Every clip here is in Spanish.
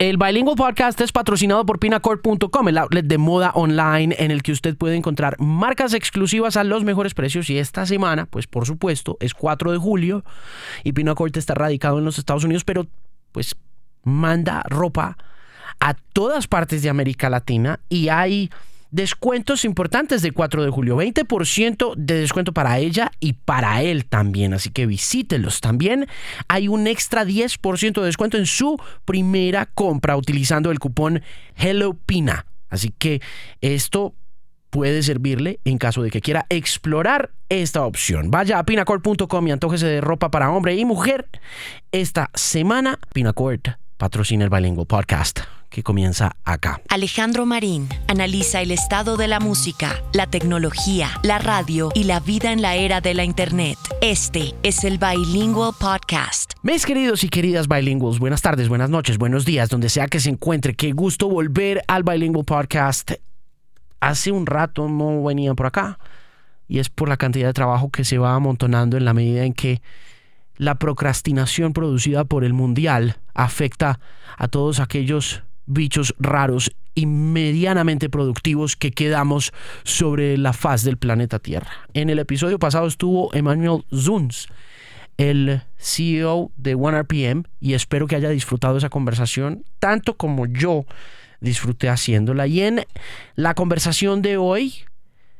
El Bilingual Podcast es patrocinado por Pinacord.com, el outlet de moda online en el que usted puede encontrar marcas exclusivas a los mejores precios. Y esta semana, pues por supuesto, es 4 de julio y Pinacord está radicado en los Estados Unidos, pero pues manda ropa a todas partes de América Latina y hay descuentos importantes de 4 de julio. 20% de descuento para ella y para él también. Así que visítelos. También hay un extra 10% de descuento en su primera compra utilizando el cupón HelloPina. Así que esto puede servirle en caso de que quiera explorar esta opción. Vaya a pinacort.com y antójese de ropa para hombre y mujer. Esta semana, Pinacort patrocina el Bilingual Podcast que comienza acá. Alejandro Marín analiza el estado de la música, la tecnología, la radio y la vida en la era de la Internet. Este es el Bilingual Podcast. Mis queridos y queridas bilingües, buenas tardes, buenas noches, buenos días, donde sea que se encuentre. Qué gusto volver al Bilingual Podcast. Hace un rato no venía por acá y es por la cantidad de trabajo que se va amontonando en la medida en que la procrastinación producida por el mundial afecta a todos aquellos bichos raros y medianamente productivos que quedamos sobre la faz del planeta Tierra. En el episodio pasado estuvo Emmanuel Zuns, el CEO de OneRPM, y espero que haya disfrutado esa conversación tanto como yo disfruté haciéndola. Y en la conversación de hoy,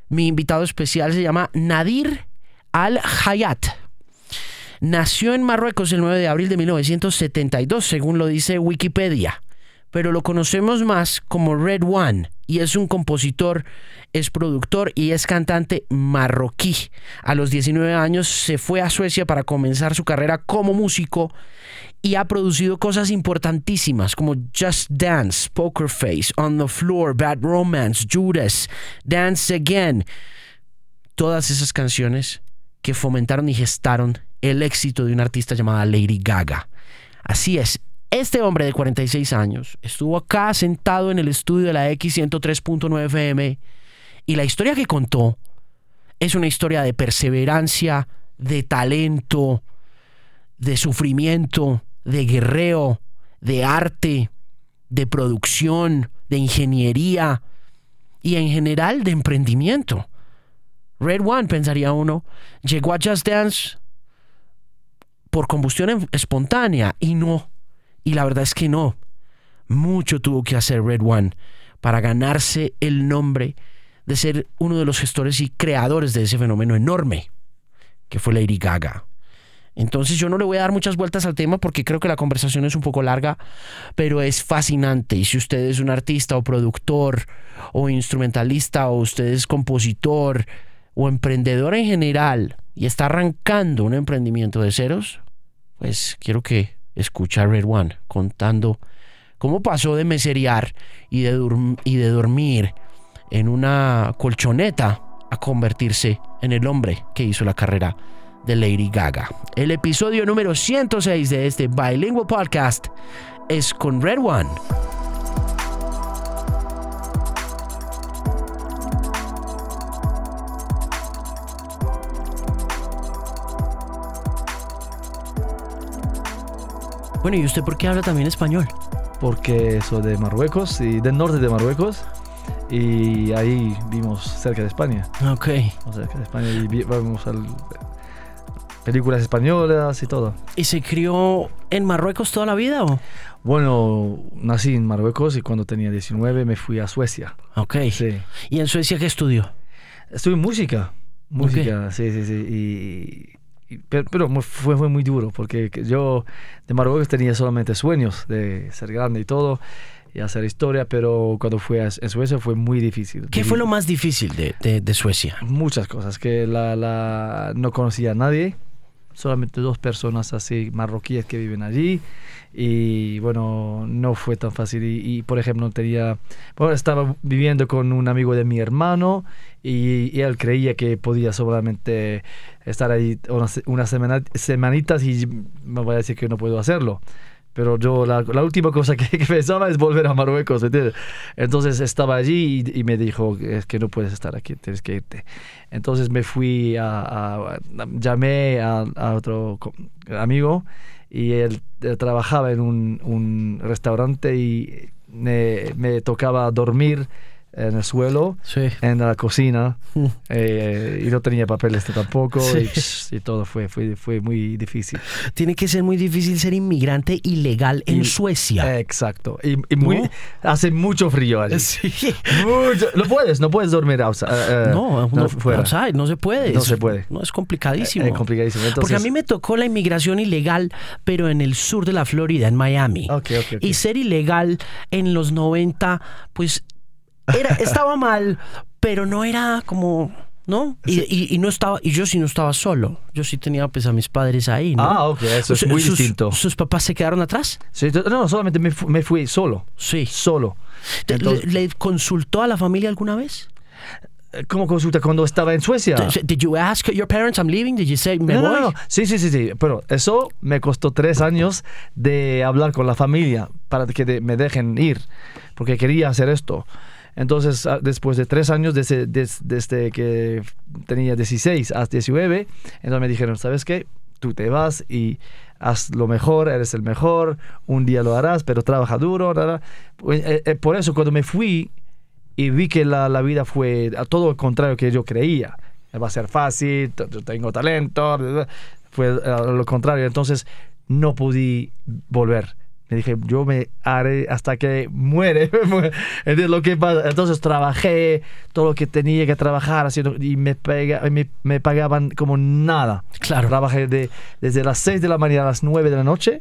mi invitado especial se llama Nadir Al-Hayat. Nació en Marruecos el 9 de abril de 1972, según lo dice Wikipedia pero lo conocemos más como Red One y es un compositor, es productor y es cantante marroquí. A los 19 años se fue a Suecia para comenzar su carrera como músico y ha producido cosas importantísimas como Just Dance, Poker Face, On the Floor, Bad Romance, Judas, Dance Again. Todas esas canciones que fomentaron y gestaron el éxito de una artista llamada Lady Gaga. Así es, este hombre de 46 años estuvo acá sentado en el estudio de la X103.9 FM y la historia que contó es una historia de perseverancia, de talento, de sufrimiento, de guerreo, de arte, de producción, de ingeniería y en general de emprendimiento. Red One, pensaría uno, llegó a Just Dance por combustión espontánea y no y la verdad es que no. Mucho tuvo que hacer Red One para ganarse el nombre de ser uno de los gestores y creadores de ese fenómeno enorme que fue Lady Gaga. Entonces yo no le voy a dar muchas vueltas al tema porque creo que la conversación es un poco larga, pero es fascinante. Y si usted es un artista o productor o instrumentalista o usted es compositor o emprendedor en general y está arrancando un emprendimiento de ceros, pues quiero que escuchar Red One contando cómo pasó de meserear y de, y de dormir en una colchoneta a convertirse en el hombre que hizo la carrera de Lady Gaga. El episodio número 106 de este Bilingual Podcast es con Red One. Bueno, ¿y usted por qué habla también español? Porque soy de Marruecos y del norte de Marruecos y ahí vimos cerca de España. Ok. cerca de España y vamos a películas españolas y todo. ¿Y se crió en Marruecos toda la vida o? Bueno, nací en Marruecos y cuando tenía 19 me fui a Suecia. Ok. Sí. ¿Y en Suecia qué estudió? Estudié música. Música, sí, sí, sí. Y pero, fue, fue, muy duro porque yo de Marruecos tenía solamente sueños de ser grande y todo y hacer historia, pero cuando fui a, Suecia fue muy difícil. ¿Qué fue lo más difícil de, de, Suecia? Muchas cosas, que la, la, no conocía a nadie, solamente dos personas así marroquíes que viven allí y bueno, no fue tan fácil y, por ejemplo tenía, bueno, estaba viviendo con un amigo de mi hermano y, él creía que podía solamente estar ahí unas, unas semanitas y me voy a decir que no puedo hacerlo. Pero yo la, la última cosa que, pensaba es volver a Marruecos, ¿entiendes? Entonces estaba allí y, me dijo, es que no puedes estar aquí, tienes que irte. Entonces me fui a, llamé a, a otro amigo y él, eh, trabajaba en un, un restaurante y me, me tocaba dormir en el suelo, Sí. en la cocina, Mm. eh, y no tenía papeles tampoco, Sí. y, todo fue, fue, fue muy difícil. Tiene que ser muy difícil ser inmigrante ilegal en Y- Suecia. Exacto, y, y muy, ¿No? hace mucho frío allí. Sí. Mucho- no puedes, no puedes dormir outside, eh, eh, No, no, fuera. outside, no se puede. No se puede. No, es complicadísimo. Es complicadísimo. Porque a mí me tocó la inmigración ilegal, pero en el sur de la Florida, en Miami. Ok, ok, ok. Y ser ilegal en los 90, pues era, estaba mal, pero no era como, ¿no? Y, y- y no estaba, y yo sí no estaba solo. Yo sí tenía pues a mis padres ahí, ¿no? Ah, ok, eso es muy sus- distinto. ¿Sus papás se quedaron atrás? Sí, no, solamente me, me fui solo, Sí. solo. ¿Le- Entonces, ¿Le, consultó a la familia alguna vez? ¿Cómo consulta cuando estaba en Suecia? Did you ask your parents I'm leaving? Did you say me no, voy? no, no. Sí, sí, sí, sí. Pero eso me costó tres años de hablar con la familia para que de- me dejen ir, porque quería hacer esto. Entonces, ah, después de tres años, desde, des- desde que tenía 16 hasta 19, entonces me dijeron, ¿sabes qué? Tú te vas y haz lo mejor, eres el mejor, un día lo harás, pero trabaja duro. Pues, eh, eh, por eso, cuando me fui y vi que la, la vida fue a todo lo contrario que yo creía, va a ser fácil, yo tengo talento, fue a lo contrario. Entonces, no pude volver. Me dije, yo me haré hasta que muere. Entonces, lo que pasa- Entonces trabajé todo lo que tenía que trabajar haciendo y me, pega- me, me pagaban como nada. Claro. Trabajé de, desde las 6 de la mañana a las 9 de la noche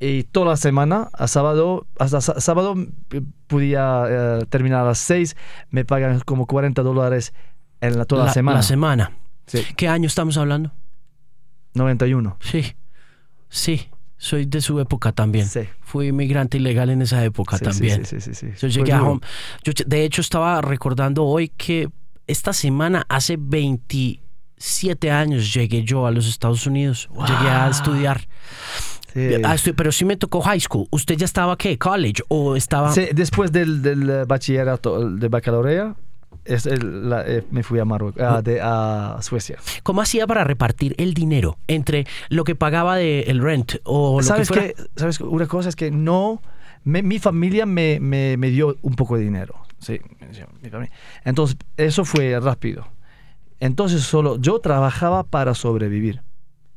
y toda la semana, a sábado, hasta sá- sábado p- podía eh, terminar a las 6, me pagan como 40 dólares en la, toda la, semana. La semana. Sí, ¿Qué año estamos hablando? 91. Sí. Sí. Soy de su época también. Sí. Fui inmigrante ilegal en esa época Sí, también. Sí. Yo llegué a home. Yo, de hecho, estaba recordando hoy que esta semana, hace 27 años, llegué yo a los Estados Unidos. Llegué a estudiar. Sí. Ah, estu- pero sí me tocó high school. ¿Usted ya estaba qué? ¿College? ¿O estaba.? Sí, después del, del bachillerato, de baccalaurea, es el- la- eh, me fui a, Marruecos, a, de- a Suecia. ¿Cómo hacía para repartir el dinero entre lo que pagaba de el rent o lo ¿Sabes que fuera? qué? ¿Sabes? Una cosa es que no... me- mi familia me, me, me dio un poco de dinero. Sí, mi familia. Entonces, eso fue rápido. Entonces, solo yo trabajaba para sobrevivir.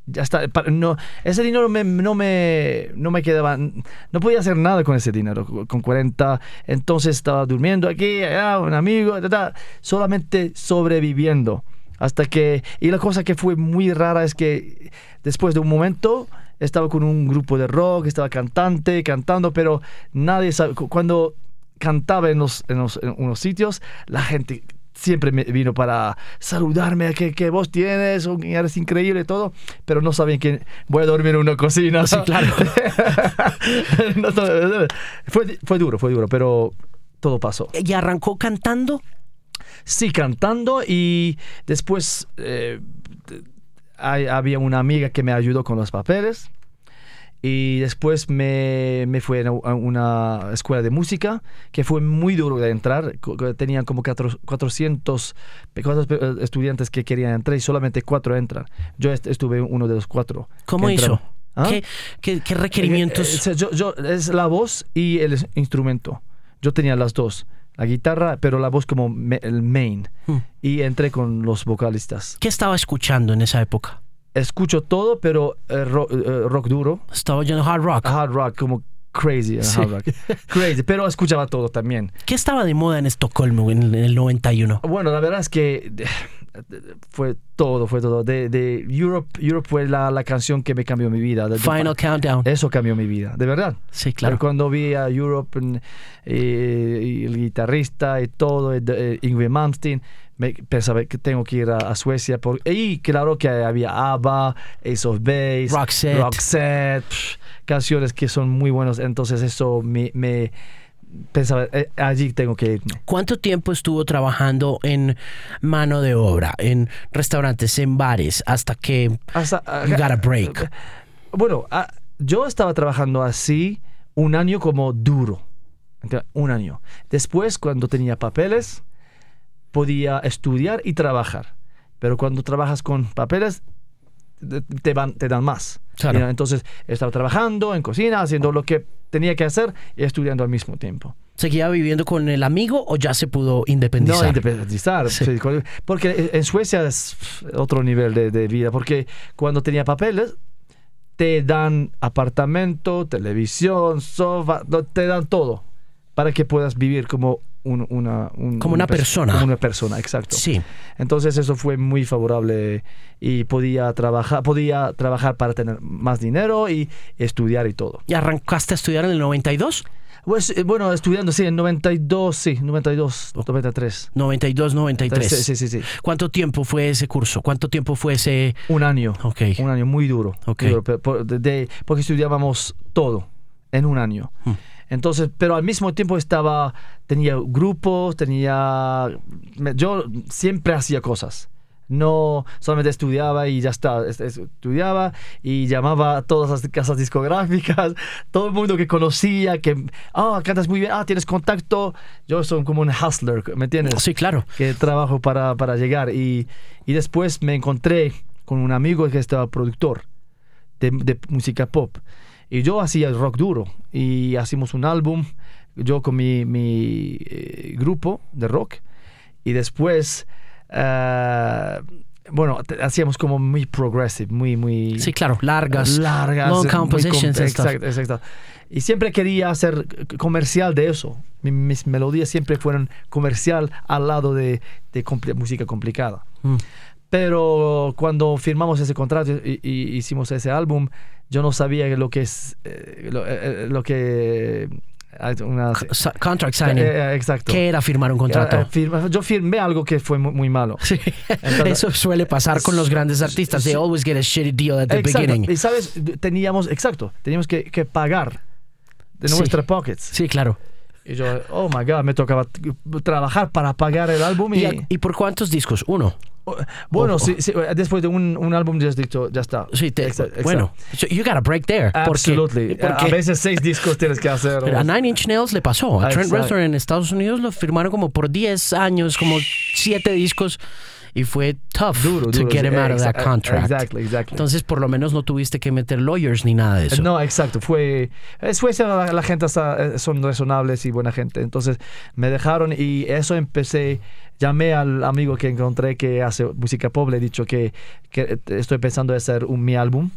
Ya está. no, ese dinero no, me, no me quedaba. No podía hacer nada con ese dinero. Con 40. Entonces estaba durmiendo aquí, allá, un amigo, ta, ta, solamente sobreviviendo. Hasta que. Y la cosa que fue muy rara es que después de un momento estaba con un grupo de rock, estaba cantante, cantando, pero nadie sabe. cu- Cuando cantaba en, los, en, los- en unos sitios, la gente siempre me vino para saludarme, que, que voz tienes, un- eres increíble y todo, pero no sabían que voy a dormir en una cocina. Sí, claro. No, no, fue, fue duro, fue duro, pero todo pasó. ¿Y arrancó cantando? Sí, cantando y después eh, hay- había una amiga que me ayudó con los papeles y después me, me fui a una escuela de música que fue muy duro de entrar. Tenían como cuatro- 400 pe- cuatro pe- estudiantes que querían entrar y solamente cuatro entran. Yo est- estuve uno de los cuatro. ¿Cómo hizo? ¿Ah? ¿Qué, qué, qué Eh, requerimientos? eh, yo, yo- es la voz y el instrumento. Yo tenía las dos. La guitarra, pero la voz como el main. Hmm. Y entré con los vocalistas. ¿Qué estaba escuchando en esa época? Escucho todo, pero eh, ro- eh, rock, duro. Estaba oyendo hard rock. Hard rock, como crazy. eh, Sí. Hard rock. Crazy, pero escuchaba todo también. ¿Qué estaba de moda en Estocolmo en, el 91? Bueno, la verdad es que eh, fue todo, fue todo. De, de Europe, Europe fue la, la canción que me cambió mi vida. De- de- Final Countdown. Eso cambió mi vida, de verdad. Sí, claro. Cuando vi a Europe eh, y el guitarrista y todo, eh, eh, Yngwie Malmsteen, me pensaba que tengo que ir a, a Suecia. Por, y claro que había ABBA, Ace of Base, Roxette. Roxette, pff, canciones que son muy buenas. Entonces eso me, me pensaba, eh, allí tengo que irme. ¿Cuánto tiempo estuvo trabajando en mano de obra, en restaurantes, en bares, hasta que Hasta, ah, you got a break? Bueno, ah, yo estaba trabajando así un año como duro. Un año. Después, cuando tenía papeles, podía estudiar y trabajar. Pero cuando trabajas con papeles, te, van, te dan más. Claro. Entonces estaba trabajando en cocina, haciendo lo que tenía que hacer y estudiando al mismo tiempo. ¿Seguía viviendo con el amigo o ya se pudo independizar? No, independizar. Sí. sí, con- Porque en Suecia es otro nivel de, de vida. Porque cuando tenía papeles, te dan apartamento, televisión, sofá, te dan todo para que puedas vivir como un- una, un- Como una pers- persona. Como una persona, exacto. Sí. Entonces eso fue muy favorable y podía trabajar, podía trabajar para tener más dinero y estudiar y todo. ¿Y arrancaste a estudiar en el 92? Pues, eh, bueno, estudiando, sí, en 92, sí, 92, 93. 92, 93. Sí, sí, sí. ¿Cuánto tiempo fue ese curso? ¿Cuánto tiempo fue ese...? Un año. Ok. Un año muy duro. Ok. muy duro, porque estudiábamos todo en un año. Hmm. Entonces, pero al mismo tiempo estaba, tenía grupos, tenía, yo siempre hacía cosas. No solamente estudiaba y ya está. Es- es- Estudiaba y llamaba a todas las casas discográficas, todo el mundo que conocía, que, ah, cantas muy bien, ah, tienes contacto. Yo soy como un hustler, ¿me entiendes? Sí, claro. que trabajo para, para llegar. Y, y después me encontré con un amigo que estaba productor de, de música pop. Y yo hacía rock duro. Y hacíamos un álbum, yo con mi, mi eh, grupo de rock. Y después, ah, bueno, hacíamos como muy progressive, muy, muy... Sí, claro. Largas. largas, Long com- compositions exacto, exacto. Y siempre quería hacer comercial de eso. Mi- Mis melodías siempre fueron comercial al lado de, de música complicada. Mm. Pero cuando firmamos ese contrato y, y hicimos ese álbum, yo no sabía lo que es eh, lo, eh, lo que una- Contract signing. Eh, eh, exacto. ¿Qué era firmar un contrato? Eh, firma- yo firmé algo que fue muy, muy malo. Sí. Entonces- Eso suele pasar con los grandes artistas. They Sí. always get a shitty deal at the Exacto. beginning. Y sabes, teníamos, exacto, teníamos que, que pagar de Sí. nuestras pockets. Sí, claro. Y yo, oh my god, me tocaba trabajar para pagar el álbum. Y, ¿Y, y por cuántos discos? Uno. Oh, bueno, oh. sí, sí, después de un, un álbum ya has dicho, ya está. Sí, te- Exa- exacto. bueno. So you got a break there. Porque, Absolutely. A- porque A veces seis discos tienes que hacer. pero a Nine Inch Nails le pasó. A Trent. Reznor en Estados Unidos lo firmaron como por 10 años, como 7 discos. Y fue tough duro, to duro. get him out of that contract. Exactly, exactly. Entonces, por lo menos no tuviste que meter lawyers ni nada de eso. No, exacto. Fue. En Suecia la, la gente está- eh, son razonables y buena gente. Entonces me dejaron y eso empecé. Llamé al amigo que encontré que hace música pop. Le he dicho que, que estoy pensando en hacer un, mi álbum.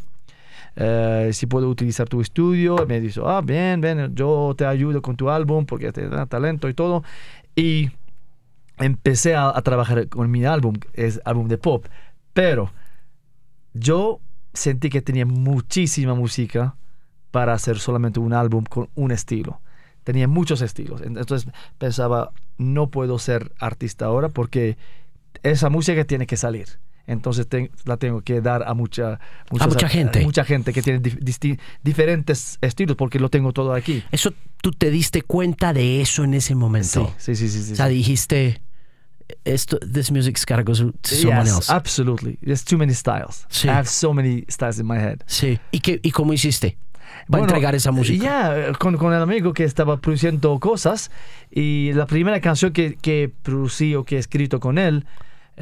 Eh, si puedo utilizar tu estudio. Me dice, ah, bien, bien, yo te ayudo con tu álbum porque te da talento y todo. Y empecé a, a trabajar con mi álbum, es álbum de pop. Pero yo sentí que tenía muchísima música para hacer solamente un álbum con un estilo. Tenía muchos estilos. Entonces pensaba, no puedo ser artista ahora porque esa música tiene que salir. Entonces la tengo que dar a mucha, mucha gente. mucha gente que tiene diferentes estilos porque lo tengo todo aquí. Eso, tú te diste cuenta de eso en ese momento. Sí, sí, sí, sí. sí, O sea, dijiste, esto, this music's gotta go to someone Yes, else. absolutely. There's too many styles. Sí. I have so many styles in my head. Sí. ¿Y, qué, ¿Y cómo hiciste? Para Bueno, entregar esa música. Ya, con, con el amigo que estaba produciendo cosas y la primera canción que, que producí o que he escrito con él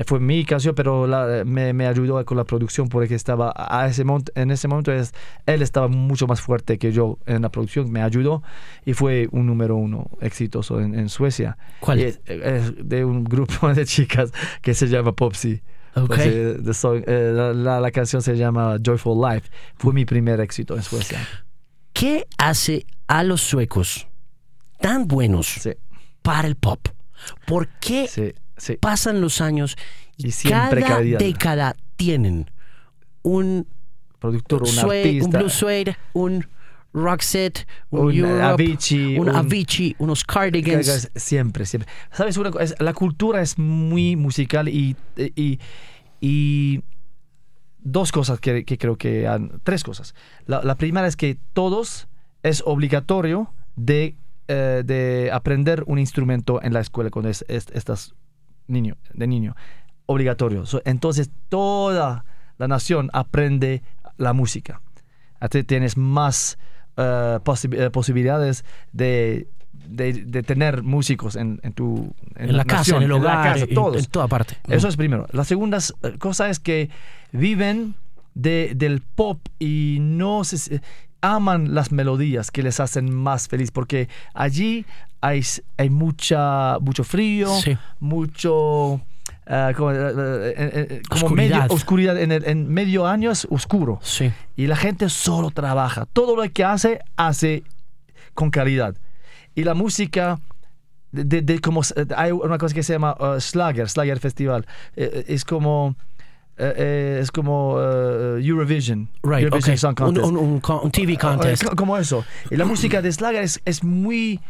fue mi canción, pero la- me, me ayudó con la producción porque estaba a ese en ese momento es, él estaba mucho más fuerte que yo en la producción, me ayudó y fue un número uno exitoso en, en Suecia. ¿Cuál? Y es, es de un grupo de chicas que se llama Popsy. Ok. Pues, eh, song- eh, la, la- la canción se llama Joyful Life. Fue mi primer éxito en Suecia. ¿Qué hace a los suecos tan buenos Sí, para el pop? ¿Por qué sí, sí. pasan los años y, Y siempre cada década tienen un, Productor, un suede, un artista. Blue Suede, un Roxette, un, Un Europe, Avicii, un un- Avicii, unos Cardigans. Siempre, siempre. ¿Sabes una cosa? La cultura es muy musical y, y, y dos cosas que, que creo que han... Tres cosas. La, la primera es que todos es obligatorio de, eh, de aprender un instrumento en la escuela cuando es, es- estás niño, de niño. Obligatorio. So, entonces toda la nación aprende la música. Así tienes más eh, posi- eh, posibilidades de, de, de tener músicos en, en tu En, la casa, nación, en el hogar, la casa, en- todos. en toda parte. Eso es primero. La segunda eh, cosa es que viven de, del pop y no se, aman las melodías que les hacen más feliz porque allí hay, hay mucha, mucho frío, Sí. mucho... como, eh, eh, eh, como Oscuridad. medio oscuridad en, el, en medio año es oscuro Sí. y la gente solo trabaja todo lo que hace hace con calidad y la música de, de- de como hay una cosa que se llama uh, Schlager Schlager Festival eh, es como eh, eh, es como uh, Eurovision Right, Eurovision okay. Song Contest un- un co- un TV contest. eh, co- como eso. Y la música de Slager es, es muy,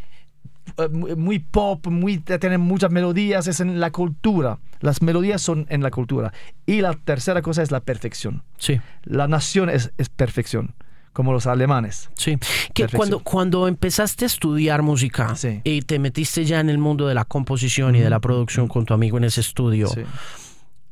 eh, muy muy pop, muy, tiene muchas melodías, es en la cultura. Las melodías son en la cultura. Y la tercera cosa es la perfección. Sí. La nación es, es perfección, como los alemanes. Sí, que cuando, cuando empezaste a estudiar música Sí. y te metiste ya en el mundo de la composición y de la producción con tu amigo en ese estudio, Sí.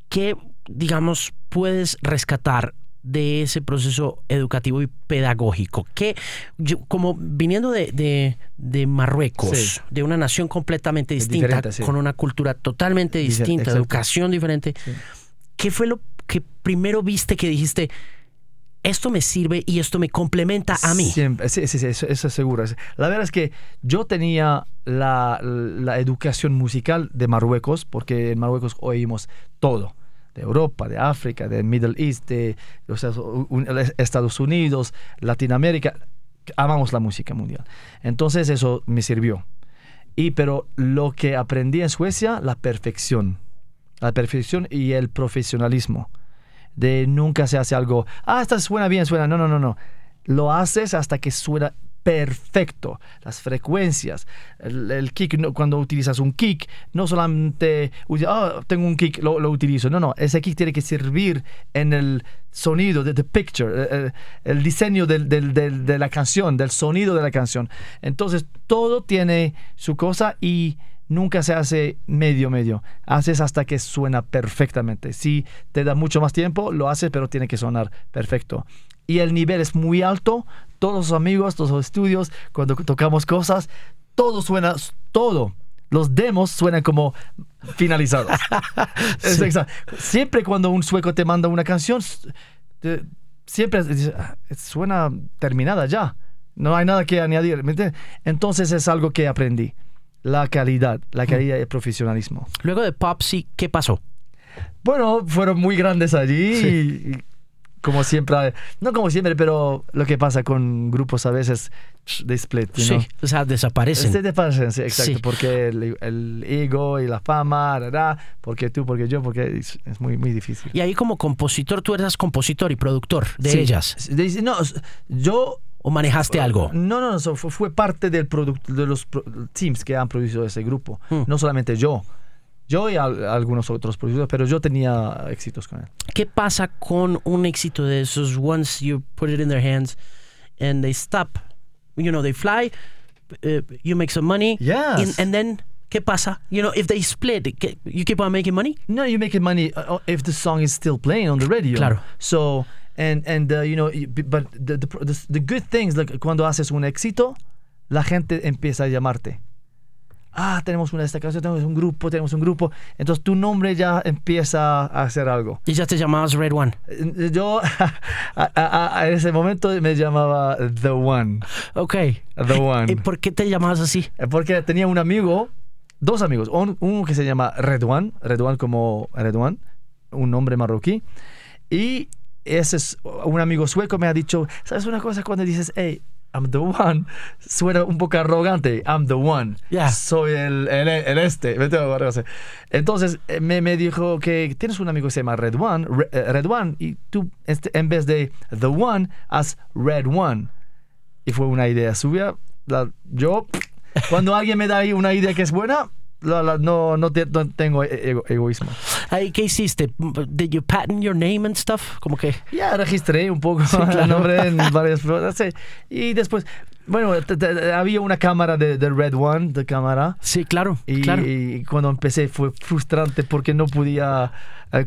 ¿qué, digamos, puedes rescatar de ese proceso educativo y pedagógico? Que yo, como viniendo de, de- de Marruecos, Sí. de una nación completamente distinta, sí. con una cultura totalmente distinta, exacto. educación diferente, Sí. ¿qué fue lo que primero viste que dijiste, esto me sirve y esto me complementa a mí? Siempre, sí, sí, sí, eso, eso es seguro. La verdad es que yo tenía la, la educación musical de Marruecos, porque en Marruecos oímos todo, de Europa, de África, de Middle East, de Estados Unidos, Latinoamérica. Amamos la música mundial. Entonces eso me sirvió. Y pero lo que aprendí en Suecia, la perfección. La perfección y el profesionalismo de nunca se hace algo, ah, esta suena bien, suena, no, no, no, no. Lo haces hasta que suena perfecto. Las frecuencias, el, kick, cuando utilizas un kick, no solamente, ah, tengo un kick, lo, lo utilizo. No, no, ese kick tiene que servir en el sonido, de the picture, eh, eh, el, diseño de la canción, del sonido de la canción. Entonces, todo tiene su cosa y nunca se hace medio medio. Haces hasta que suena perfectamente. Si te da mucho más tiempo, lo haces, pero tiene que sonar perfecto. Y el nivel es muy alto. Todos los amigos, todos los estudios, cuando tocamos cosas, todo suena, todo. Los demos suenan como finalizados. Es Sí. exacto. Siempre cuando un sueco te manda una canción, te- siempre "Ah, suena terminada ya. No hay nada que añadir. Entonces es algo que aprendí. La calidad, la calidad y el profesionalismo. Luego de Popsy, ¿qué pasó? Bueno, fueron muy grandes allí. Sí. y como siempre, no como siempre, pero lo que pasa con grupos a veces de split, you Sí, o sea, desaparecen. Pasa, sí, exacto, Sí. porque el, el ego y la fama, ra, ra, porque tú, porque yo, porque es, es muy, muy difícil. Y ahí como compositor, tú eras compositor y productor de Sí. ellas. No, yo ¿O manejaste algo? No, no, no, fue, fue parte del de los teams que han producido ese grupo. Hmm. No solamente yo. Yo y al- algunos otros productores, pero yo tenía éxitos con él. ¿Qué pasa con un éxito de esos once you put it in their hands and they stop? You know, they fly, uh, you make some money, Yes. and, and then ¿qué pasa? You know, if they split, ¿qué- you keep on making money? No, you make money uh, if the song is still playing on the radio. Claro. So, and, and uh, you know, but the, the, the, the good things, like, cuando haces un éxito, la gente empieza a llamarte. Ah, tenemos una esta canción, tenemos un grupo, tenemos un grupo. Entonces tu nombre ya empieza a hacer algo. Y ya te llamabas Red One. Eh, Yo a, a- a ese momento me llamaba The One. Ok. The One. ¿Y por qué te llamabas así? Eh, Porque tenía un amigo, dos amigos, un- uno que se llama Redwan, Redwan como Redwan, un nombre marroquí, y ese es un amigo sueco me ha dicho, ¿sabes una cosa cuando dices, hey, I'm the one? Suena un poco arrogante, I'm the one. Yeah. Soy el, el, el este. Entonces eh, me, me dijo que tienes un amigo que se llama Red One, eh, Red One, y tú este, en vez de The One, haz Red One. Y fue una idea suya. La- yo, cuando alguien me da ahí una idea que es buena, no, no, no tengo e- ego- egoísmo. ¿Qué hiciste? Did you patent your name and stuff? Como que... Ya registré un poco claro. el nombre en varias sí. Y después, bueno, te- te- había una cámara de, de Red One, de cámara. Sí, claro, Y, claro. y cuando empecé fue frustrante porque no podía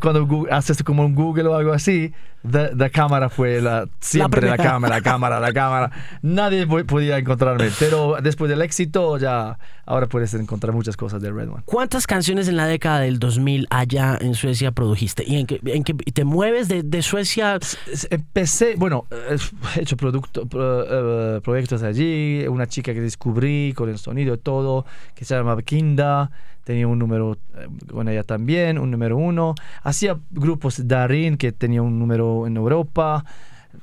cuando Gu- haces como un Google o algo así, the, the cámara fue la, siempre la, primera. cámara, la cámara, la cámara. Nadie po- podía encontrarme, pero después del éxito ya, ahora puedes encontrar muchas cosas de Red One. ¿Cuántas canciones en la década del 2000 allá en Suecia produjiste? ¿Y en qué, en y te mueves de, de Suecia? Empecé, bueno, eh, he hecho producto, pro- eh, proyectos allí, una chica que descubrí con el sonido y todo, que se llama Kinda, tenía un número eh, con ella también, un número uno. Hacía grupos Darin, que tenía un número en Europa,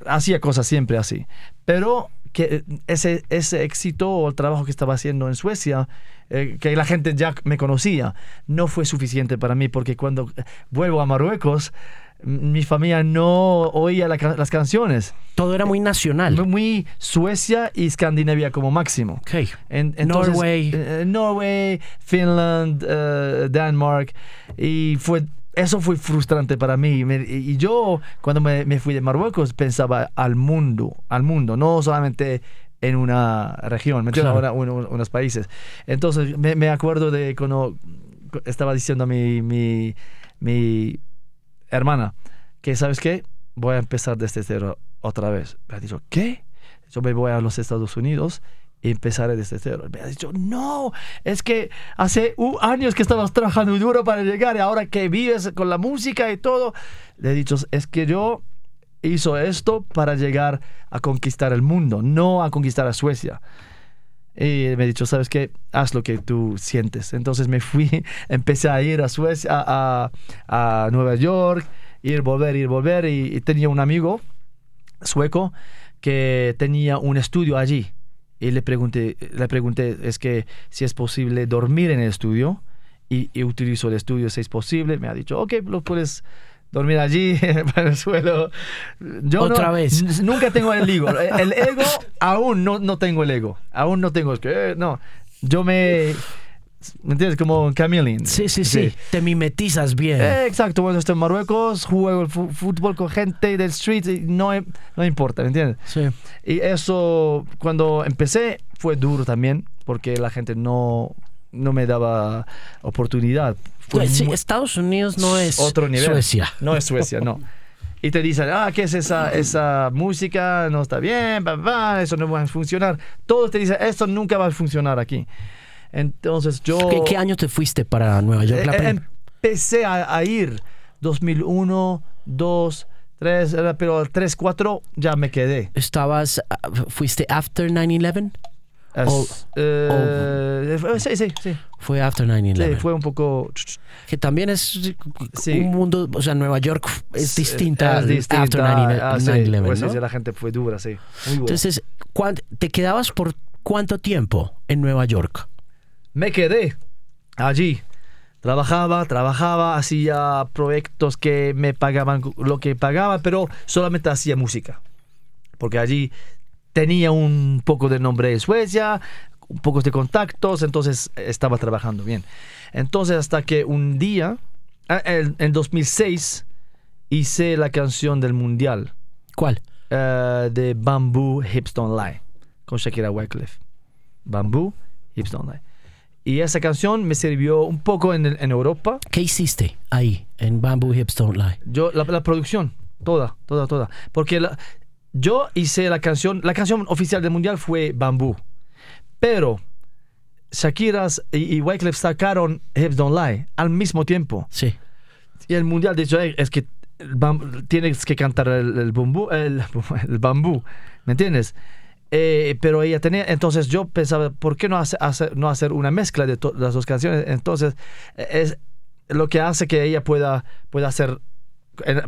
hacía cosas siempre así. Pero que eh, ese, ese éxito o el trabajo que estaba haciendo en Suecia, eh, que la gente ya me conocía, no fue suficiente para mí, porque cuando vuelvo a Marruecos, mi familia no oía la las canciones. Todo era muy nacional. Muy Suecia y Escandinavia como máximo. Ok. En- entonces, Norway. eh, Norway, Finland, eh, Denmark. Y fue, eso fue frustrante para mí. Me- y yo, cuando me, me fui de Marruecos, pensaba al mundo, al mundo, no solamente en una región, ¿me entiendes? Claro. Unos países. Entonces, me, me acuerdo de cuando estaba diciendo a mi, mi, mi hermana que, ¿sabes qué? Voy a empezar desde cero otra vez. Me ha dicho, ¿qué? Yo me voy a los Estados Unidos y empezaré desde cero. Me ha dicho, no, es que hace años que estabas trabajando duro para llegar y ahora que vives con la música y todo. Le he dicho, es que yo hizo esto para llegar a conquistar el mundo, no a conquistar a Suecia. Y me ha dicho, ¿sabes qué? Haz lo que tú sientes. Entonces me fui, empecé a ir a Suecia, a, a- a Nueva York, ir, volver, ir, volver. Y, y tenía un amigo sueco que tenía un estudio allí. Y le pregunté, le pregunté, es que si es posible dormir en el estudio. Y, y utilizo el estudio si es posible. Me ha dicho, ok, lo puedes dormir allí, en el suelo. Yo Otra no- vez. Nunca tengo el ego. El ego, aún no, no tengo el ego. Aún no tengo, es que, eh, no. Yo me... ¿Me entiendes? Como un chameleon. Sí, sí, sí, Te mimetizas bien. Eh, exacto, bueno, estoy en Marruecos, juego el fútbol con gente del street, y no, no importa, ¿me entiendes? sí. Y eso, cuando empecé, fue duro también, porque la gente no, no me daba oportunidad. Pues sí, Estados Unidos no es otro nivel. Suecia. No es Suecia, no. Y te dicen, ah, ¿qué es esa, esa música? No está bien, va, va, eso no va a funcionar. Todos te dicen, esto nunca va a funcionar aquí. Entonces yo... ¿Qué, qué año te fuiste para Nueva York? La Eh, empecé a, a ir 2001, 2, 3, era- pero al 3, 4 ya me quedé. ¿Estabas, ah, fuiste after 9-11? Eh, fue- sí, sí, sí, Fue after 9-11. sí, fue un poco... Que también es Sí. un mundo, o sea, Nueva York es distinta es distinta, after ah, sí, 9-11, pues ¿no? sí, la gente fue dura, sí. Muy. Entonces, ¿cuán- ¿te quedabas por cuánto tiempo en Nueva York? me quedé allí. Trabajaba, trabajaba, hacía proyectos que me pagaban lo que pagaba, pero solamente hacía música. Porque allí tenía un poco de nombre de Suecia, un poco de contactos, entonces estaba trabajando bien. Entonces hasta que un día, ah, en, en 2006, hice la canción del Mundial ¿Cuál? eh, de Bamboo Hips Don't Lie con Shakira Wycliffe. Bamboo Hips Don't Lie. Y esa canción me sirvió un poco en, el- en Europa. ¿Qué hiciste ahí en Bamboo Hips Don't Lie? Yo, la, la producción, toda, toda, toda. Porque la- yo hice la canción, la canción oficial del mundial fue Bamboo. Pero Shakira y, y Wycliffe sacaron Hips Don't Lie al mismo tiempo. Sí. Y el mundial dijo, "Ey, es que tienes que cantar el, el bambú, el, el bambú, ¿me entiendes? Eh, pero ella tenía, entonces yo pensaba, ¿por qué no, hace- hacer, no hacer una mezcla de las dos canciones? Entonces, eh, es lo que hace que ella pueda, pueda hacer,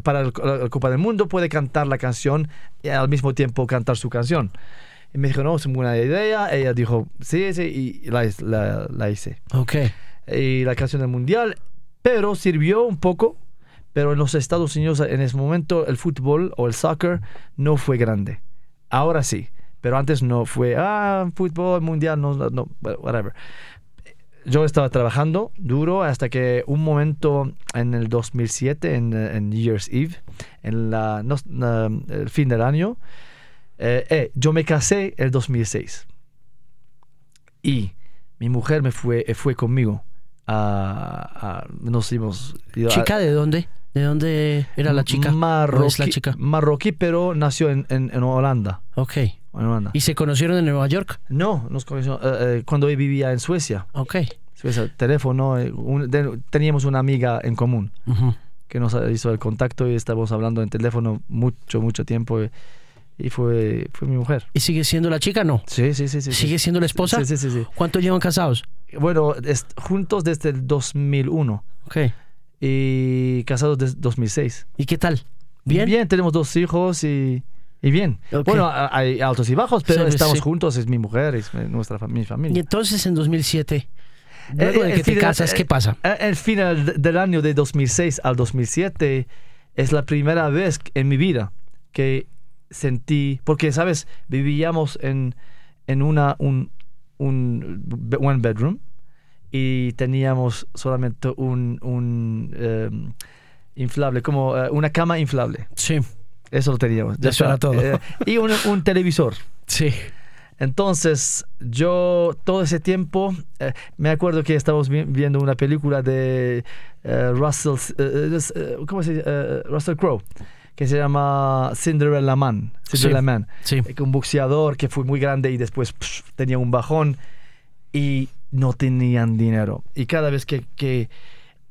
para la Copa del Mundo, puede cantar la canción y al mismo tiempo cantar su canción. Y me dijo, no, es una buena idea. Ella dijo, sí, sí, y la, la, la hice Ok. y la canción del mundial, pero sirvió un poco. Pero en los Estados Unidos en ese momento el fútbol o el soccer no fue grande. Ahora sí, pero antes no fue, ah, fútbol mundial, no, no, no, whatever. Yo estaba trabajando duro hasta que un momento en el 2007, en, en New Year's Eve, en la, no- na- el fin del año, eh, eh, yo me casé el 2006 y mi mujer me fue, eh, fue conmigo a, a- nos hemos ido a- ¿Chica de dónde? ¿De dónde era la chica? ¿O Marroquí, la chica? marroquí, pero nació en, en- en Holanda. Ok. ¿Y se conocieron en Nueva York? No, nos conocimos eh, eh, cuando vivía en Suecia. Ok. Suecia, teléfono, eh, un- de- teníamos una amiga en común Ujú. que nos hizo el contacto y estábamos hablando en teléfono mucho, mucho tiempo y fue, fue mi mujer. ¿Y sigue siendo la chica? No. Sí, sí, sí. sí sí. ¿Sigue siendo la esposa? Sí, sí, sí. sí. ¿Cuánto llevan casados? Bueno, es- juntos desde el 2001 Ok. y casados desde 2006. ¿Y qué tal? ¿Bien? Bien, tenemos dos hijos y, y bien. Ok. Bueno, hay altos y bajos, pero Sí, estamos sí. juntos, es mi mujer, es mi- nuestra mi Y familia. entonces en 2007, luego Eh, de eh, que te casas, ¿qué eh, pasa? eh, El final de- del año de 2006 al 2007 es la primera vez en mi vida que sentí, porque, ¿sabes? Vivíamos en, en una, un, un one bedroom y teníamos solamente un, un em, inflable, como eh, una cama inflable. Sí, Eso lo teníamos. Eso era todo. Eh, y un, un televisor. sí. Entonces, yo todo ese tiempo, eh, me acuerdo que estábamos vi- viendo una película de eh, Russell, eh, es, eh, ¿cómo se dice? Eh, Russell Crowe, que se llama Cinderella Man. Cinderella Sí. Man. Sí. Eh, Un boxeador que fue muy grande y después psh, tenía un bajón y no tenían dinero. Y cada vez que, que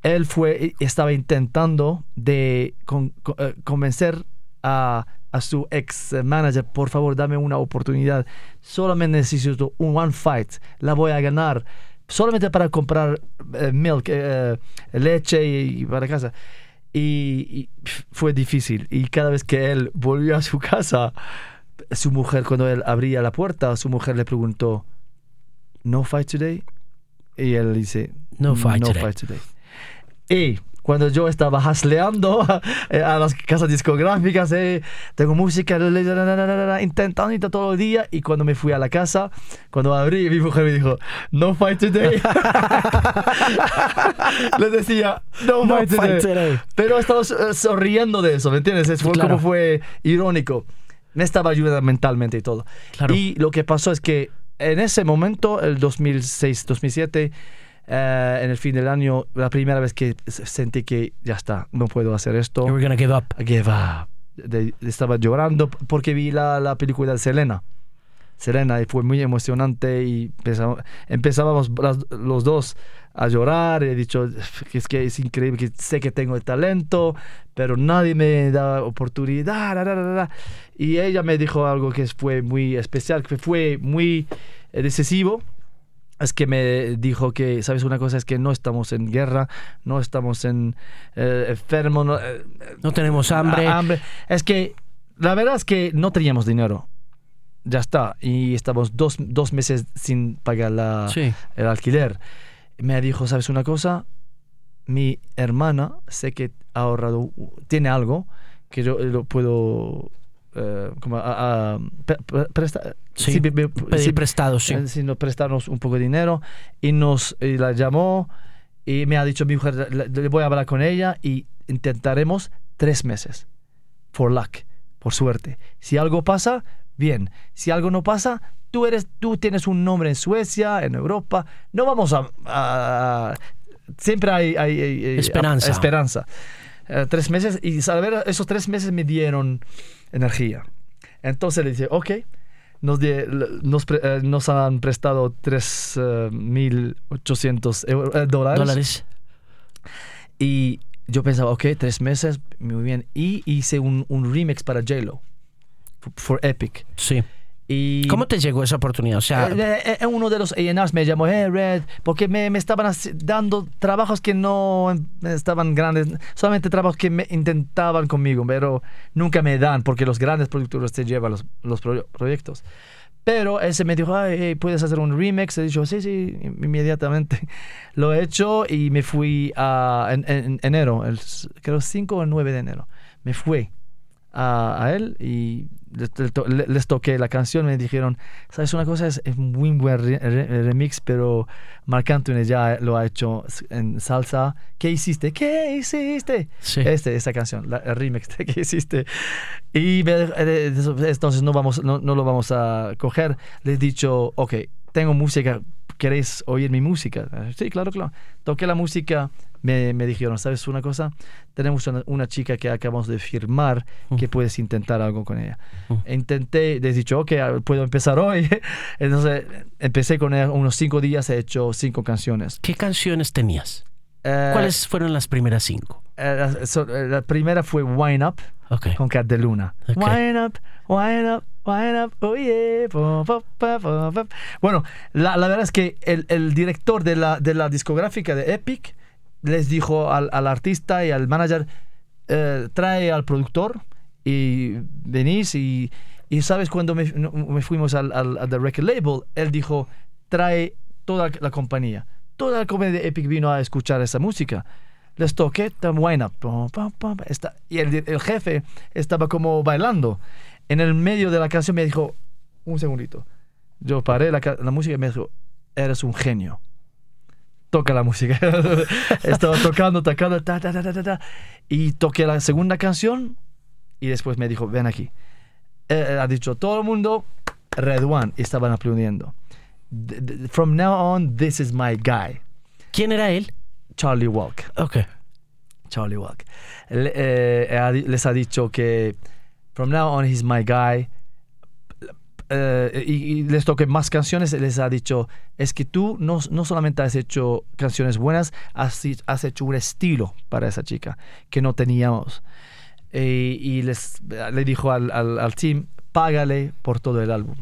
él fue, estaba intentando de con- con- eh, convencer a, a su ex manager, por favor, dame una oportunidad. Solamente necesito un one fight. La voy a ganar. Solamente para comprar eh, milk, eh, leche y, y para casa. Y, fue difícil. Y cada vez que él volvió a su casa, su mujer, cuando él abría la puerta, su mujer le preguntó, ¿No fight today? Y él dice, No fight no today." fight today. Y cuando yo estaba hasleando eh, a las casas discográficas, eh, tengo música, intentando, todo el día, y cuando me fui a la casa, cuando abrí, mi mujer me dijo, no fight today. Le decía, no, No fight, fight today. today. Pero estaba eh, sonriendo de eso, ¿me entiendes? Es- Claro. como fue irónico. Me estaba ayudando mentalmente y todo. Claro. Y lo que pasó es que en ese momento, el 2006-2007, eh, en el fin del año, la primera vez que sentí que ya está, no puedo hacer esto. You were gonna give up. I give up. De- estaba llorando porque vi la, la película de Selena. Selena y fue muy emocionante y empezamos, empezábamos las- los dos a llorar. He dicho que es que es increíble, que sé que tengo el talento, pero nadie me da oportunidad. Y ella me dijo algo que fue muy especial, que fue muy eh, decisivo. Es que me dijo que, ¿sabes una cosa? Es que no estamos en guerra, no estamos en eh, enfermo, no, eh, No tenemos hambre. a- hambre. Es que la verdad es que no teníamos dinero. Ya está. Y estamos dos, dos meses sin pagar la, Sí. el alquiler. Me dijo, ¿sabes una cosa? Mi hermana sé que ha ahorrado, tiene algo que yo lo puedo... eh, como a- a- pre- pre- presta- Sí, sí, be- be- Pedir prestado, sí. eh, sino prestarnos un poco de dinero. Y nos y la llamó y me ha dicho mi mujer le, le voy a hablar con ella y intentaremos tres meses. For luck por suerte. Si algo pasa bien. Si algo no pasa tú eres tú tienes un nombre en Suecia en Europa. No vamos a, a- siempre hay- hay- Esperanza. esperanza Eh, tres meses y saber esos tres meses me dieron energía entonces le dije ok nos, de- nos, eh, nos han prestado 3.800 euro- eh, dólares. Dólares. Y yo pensaba, ok, tres meses, muy bien. Y hice un, un remix para J-Lo, for, for Epic. Sí. Y ¿Cómo te llegó esa oportunidad? O sea, eh, eh, eh, uno de los A&Rs me llamó, hey Red, porque me, me estaban dando trabajos que no em, estaban grandes, solamente trabajos que me intentaban conmigo, pero nunca me dan, porque los grandes productores te llevan los, los pro- proyectos. Pero ese me dijo, "Ay, hey, ¿puedes hacer un remix? He dicho, sí, sí, inmediatamente. Lo he hecho y me fui a, en, en enero, el, creo 5 o 9 de enero. Me fui a, a él y les, les to- le- les toqué la canción. Me dijeron, ¿sabes una cosa? Es, es muy buen re- re- remix, pero Marc Anthony ya lo ha hecho en salsa. ¿Qué hiciste? ¿Qué hiciste? sí. Este, esta canción, la, el remix de que hiciste. Y entonces no, vamos, no, no lo vamos a coger. Les he dicho, ok, tengo música ¿queréis oír mi música? Sí, claro, claro. Toqué la música, me, me dijeron, ¿sabes una cosa? Tenemos una, una chica que acabamos de firmar que puedes intentar algo con ella. Intenté, les he dicho, ok, puedo empezar hoy. Entonces, empecé con ella unos cinco días, he hecho cinco canciones. ¿Qué canciones tenías? Eh, ¿Cuáles fueron las primeras cinco? eh, la, so- eh, la primera fue Wine Up Ok. con Cat de Luna. Ok. Wine Up, Wine Up, Up, oh yeah. Bueno, la, la verdad es que el, el director de la, de la discográfica de Epic les dijo al, al artista y al manager, eh, trae al productor y venís y, y sabes cuando me, me fuimos al, al, al Record Label, él dijo, trae toda la compañía. Toda la compañía de Epic vino a escuchar esa música. Les toqué, pum, está- y el, el jefe estaba como bailando. En el medio de la canción me dijo, un segundito. Yo paré la, ca- la música y me dijo, eres un genio. Toca la música. estaba tocando, tocando, ta, ta, ta, ta, ta. Y toqué la segunda canción y después me dijo, ven aquí. Eh, ha dicho todo el mundo, Red One, y estaban aplaudiendo. From now on, this is my guy, ¿Quién era él? Charlie Walk. Ok. Charlie Walk. Le- eh, les ha dicho que from now on he's my guy. Eh, y, y les toqué más canciones. Les ha dicho, es que tú no, no solamente has hecho canciones buenas, has, has hecho un estilo para esa chica que no teníamos. Eh, y les, le dijo al, al, al team, págale por todo el álbum.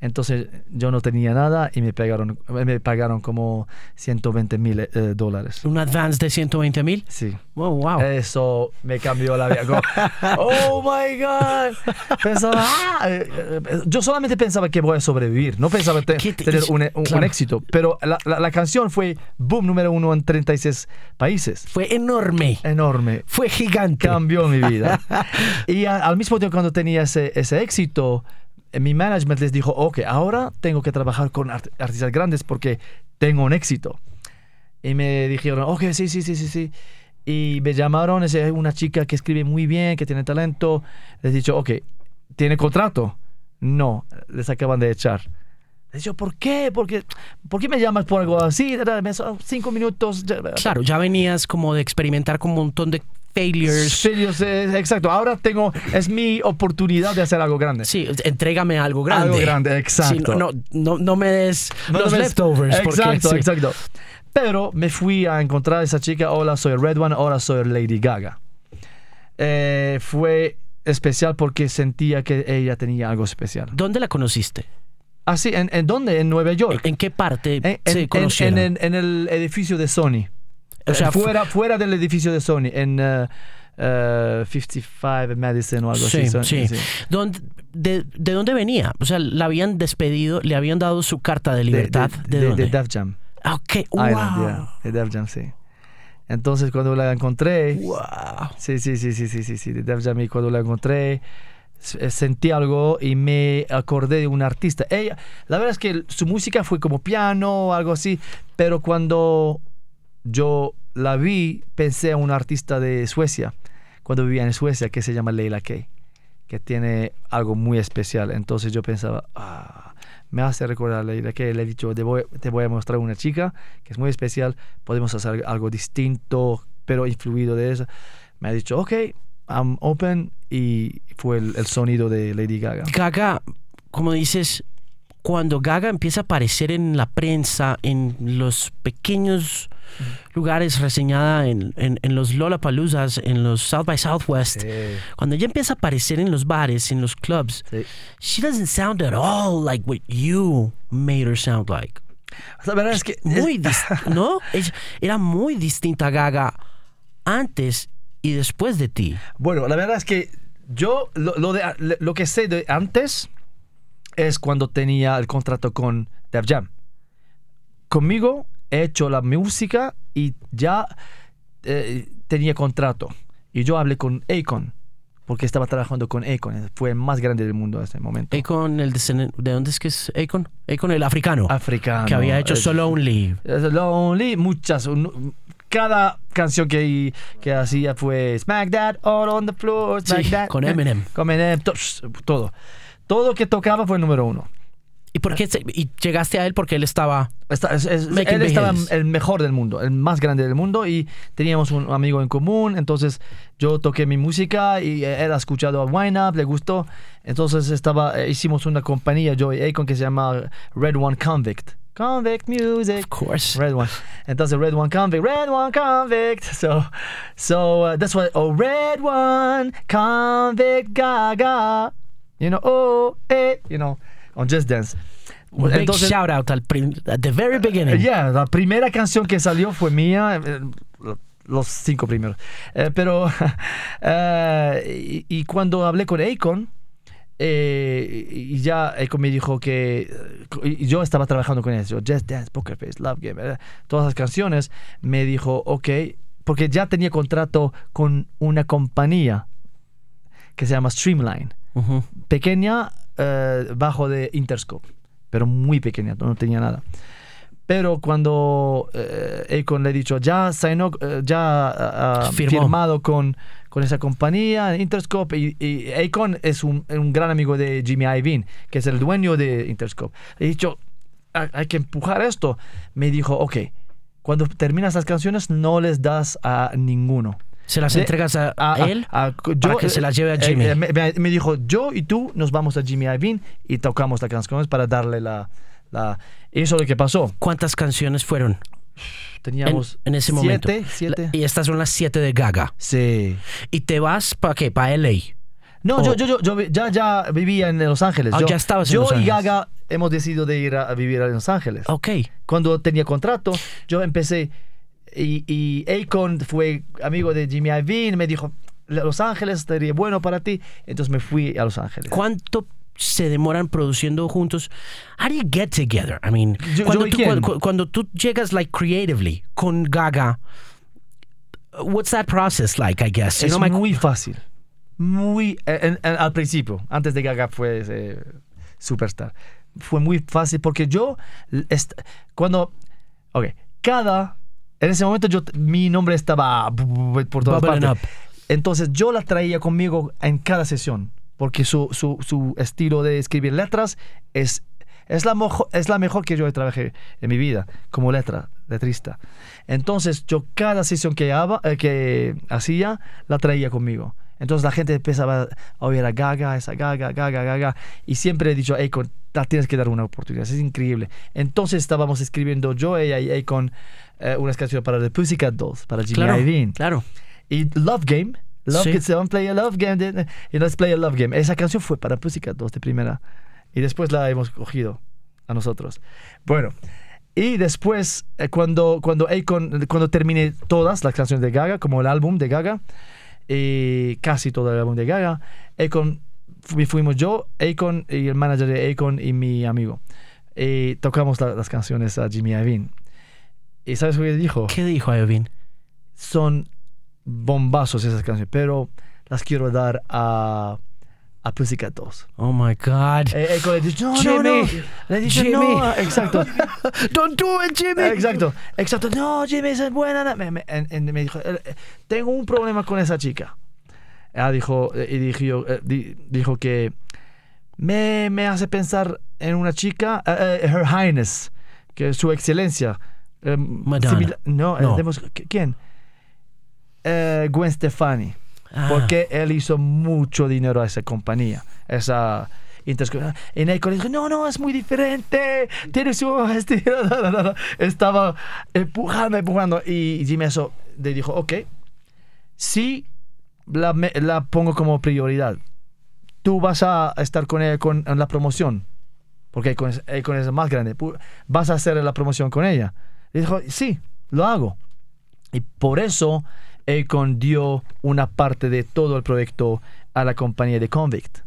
Entonces yo no tenía nada y me pagaron, me pagaron como 120 mil eh, dólares. ¿Un advance de 120 mil? Sí. Oh, wow. Eso me cambió la vida. Como, oh my God. Pensaba, ah, eh, eh, yo solamente pensaba que voy a sobrevivir. No pensaba te- ¿Qué te- tener un, un- un claro. éxito. Pero la, la- la canción fue boom número uno en 36 países. Fue enorme. Enorme. Fue gigante. Cambió mi vida. y a- al mismo tiempo, cuando tenía ese, ese éxito, eh, mi management les dijo, ok, ahora tengo que trabajar con art- artistas grandes porque tengo un éxito. Y me dijeron, ok, sí, sí, sí, sí, sí. Y me llamaron, es una chica que escribe muy bien, que tiene talento. Les he dicho, ok, ¿tiene contrato? No, les acaban de echar. Les dicho, ¿por qué? Porque, ¿Por qué me llamas por algo así? Cinco minutos. Claro, ya venías como de experimentar con un montón de failures. Exacto. Ahora tengo, es mi oportunidad de hacer algo grande. Sí, entrégame algo grande. Algo grande, Sí, exacto. no, no, no, no me des No los leftovers. porque- Exacto, sí. exacto. Pero me fui a encontrar a esa chica. Hola, soy Red One. Ahora soy Lady Gaga. Eh, fue especial porque sentía que ella tenía algo especial. ¿Dónde la conociste? Ah, sí, ¿en, en dónde? En Nueva York. ¿En qué parte En, en- se en- conocieron? en- en el edificio de Sony. O sea, fuera, fuera del edificio de Sony, en eh, eh, 55 Madison o algo Sí, así. Son- sí. ¿Dónde- de, de dónde venía? O sea, la habían despedido, le habían dado su carta de libertad. de, ¿De, de- dónde? de Def Jam. Ah, ok, Island, wow. yeah, de Def Jam, sí. Entonces cuando la encontré, Wow. sí, sí, sí, sí, sí, sí, sí, de Def Jam, y cuando la encontré, eh, sentí algo y me acordé de un artista. Ella, la verdad es que su música fue como piano o algo así, pero cuando yo la vi, pensé a un artista de Suecia, cuando vivía en Suecia, que se llama Leila Kay, que tiene algo muy especial. Entonces yo pensaba, ah, me hace recordar a Leila Kay. Le he dicho, te voy, te voy a mostrar una chica que es muy especial, podemos hacer algo distinto, pero influido de eso. Me ha dicho, ok, I'm open, y fue el, el sonido de Lady Gaga. Gaga, como dices, cuando Gaga empieza a aparecer en la prensa, en los pequeños lugares reseñada en, en, en los Lollapaloozas, en los South by Southwest, cuando ella empieza a aparecer en los bares, en los clubs, Sí. she doesn't sound at all like what you made her sound like. La verdad es que... Muy dis- ¿no? Era muy distinta a Gaga antes y después de ti. Bueno, la verdad es que yo lo, lo de- lo que sé de antes es cuando tenía el contrato con Def Jam. Conmigo he hecho la música y ya eh, tenía contrato. Y yo hablé con Akon, porque estaba trabajando con Akon. Fue el más grande del mundo en ese momento. Akon, el descenden- ¿de dónde es que es Akon? Akon, el africano, Africano. que había hecho Solo Only. es Lonely, muchas. un- Cada canción que, que hacía fue Smack That All on the Floor, Smack Sí, That. con Eminem. Con Eminem, to- todo. Todo que tocaba fue número uno. ¿Y por qué se- y llegaste a él porque él estaba Está- es- es- Making él estaba el mejor del mundo, el más grande del mundo y teníamos un amigo en común, entonces yo toqué mi música y él ha escuchado a Wine Up, le gustó, entonces estaba, eh, hicimos una compañía, yo y Akon, que se llama Red One Convict. Convict Music. of course Red One. Entonces, Red One Convict, Red One Convict. So, so uh, that's why, oh, Red One Convict Gaga. You know, oh, eh, you know, on Just Dance. Un big shout out al at the very beginning. Yeah, la primera canción que salió fue mía, eh, los cinco primeros. Eh, pero, eh, y, y cuando hablé con Akon, eh, y ya Akon me dijo que yo estaba trabajando con eso, Just Dance, Poker Face, Love Game, eh, todas las canciones, me dijo, ok, porque ya tenía contrato con una compañía que se llama Streamline Pequeña eh, bajo de Interscope, pero muy pequeña, no tenía nada. Pero cuando eh, Akon le he dicho, ya, signó, eh, ya ah, ah, firmado con, con esa compañía, Interscope, y, y Akon es un, un gran amigo de Jimmy Iovine, que es el dueño de Interscope. Le he dicho, "Ha- hay que empujar esto. Me dijo, ok, cuando terminas las canciones no les das a ninguno. ¿Se las De- entregas a, a- a él? a- para que se las lleve a eh, Jimmy. eh, me, me- me dijo, yo y tú nos vamos a Jimmy Iovine y tocamos las canciones para darle la... la eso es lo que pasó. ¿Cuántas canciones fueron en, Teníamos en ese momento? siete, siete. La- y estas son las siete de Gaga. Sí. ¿Y te vas para qué? ¿Para LA? No, Oh. yo, yo, yo, yo ya, ya vivía en Los Ángeles. Ah, yo, ya estabas en yo Los y Ángeles. Gaga hemos decidido de ir a, a vivir a Los Ángeles. Ok. Cuando tenía contrato, yo empecé y, y Akon fue amigo de Jimmy Iovine, me dijo, Los Ángeles sería bueno para ti. Entonces me fui a Los Ángeles. ¿Cuánto se demoran produciendo juntos? How do you get together? I mean, Yo- cuando, yo tú, cuando tú llegas like creatively con Gaga, what's that process like, I guess? You Es know, my- muy fácil. Muy. en- en- al principio, antes de que Gaga fue eh, superstar. Fue muy fácil porque yo. cuando. Ok, cada. En ese momento yo, mi nombre estaba por todas Bubbling partes. up. Entonces yo la traía conmigo en cada sesión. Porque su, su, su estilo de escribir letras es, es, la mojo- es la mejor que yo trabajé en mi vida como letra, letrista. Entonces yo cada sesión que, haba- eh, que hacía la traía conmigo. Entonces la gente empezaba a oír a Gaga, esa Gaga, Gaga, Gaga. Y siempre he dicho, Akon, la tienes que dar una oportunidad. Es increíble. Entonces estábamos escribiendo yo, ella y Akon eh, unas canciones para The Pussycat Dolls, para Jimmy Claro, Iovine. claro. Y Love Game. Love Sí. Someone Play a Love Game. Y Let's Play a Love Game. Esa canción fue para Pussycat 2 de primera. Y después la hemos cogido a nosotros. Bueno. Y después, eh, cuando, cuando Akon, cuando terminé todas las canciones de Gaga, como el álbum de Gaga, y casi todo el álbum de Gaga, Akon, fu- fuimos yo, Akon y el manager de Akon y mi amigo. Y tocamos la- las canciones a Jimmy Iovine. ¿Y sabes lo que dijo? ¿Qué dijo Iovine? son bombazos esas canciones, pero las quiero dar a, a Pussycat 2. Oh my God. Eh, Echo le dice, no, no, Jimmy, no. Le dice, Jimmy. no, exacto. Don't do it, Jimmy. Exacto, exacto. No, Jimmy es buena. no". Me, me- me dijo, "Eh, eh, tengo un problema con esa chica. Ah, dijo, eh, y dijo, eh, dijo que me, me hace pensar en una chica, eh, eh, Her Highness, que es su excelencia. eh, Madonna. simila- no, eh, No. ¿quién? Eh, Gwen Stefani. Ah. Porque él hizo mucho dinero a esa compañía. Esa. Nico le dijo, no, no, es muy diferente. Tiene su estilo. no, no, no, no". Estaba empujando, empujando. Y Jimmy eso le dijo, ok, sí la, la pongo como prioridad. Tú vas a estar con ella con, en la promoción. Porque con, con es más grande. Vas a hacer la promoción con ella. Y dijo, sí, lo hago. Y por eso Akon dio una parte de todo el proyecto a la compañía de Convict.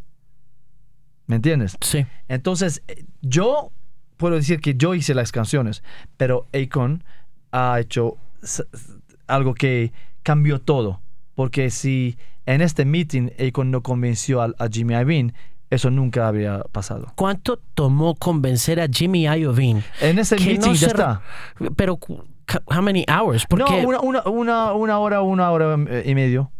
¿Me entiendes? Sí. Entonces, eh, yo puedo decir que yo hice las canciones, pero Akon ha hecho algo que cambió todo. Porque si en este meeting Akon no convenció a, a Jimmy Iovine, eso nunca habría pasado. ¿Cuánto tomó convencer a Jimmy Iovine? En ese Que meeting no ya está. Pero, how many hours? Porque No, una, una, una, una hora, una hora eh, y medio.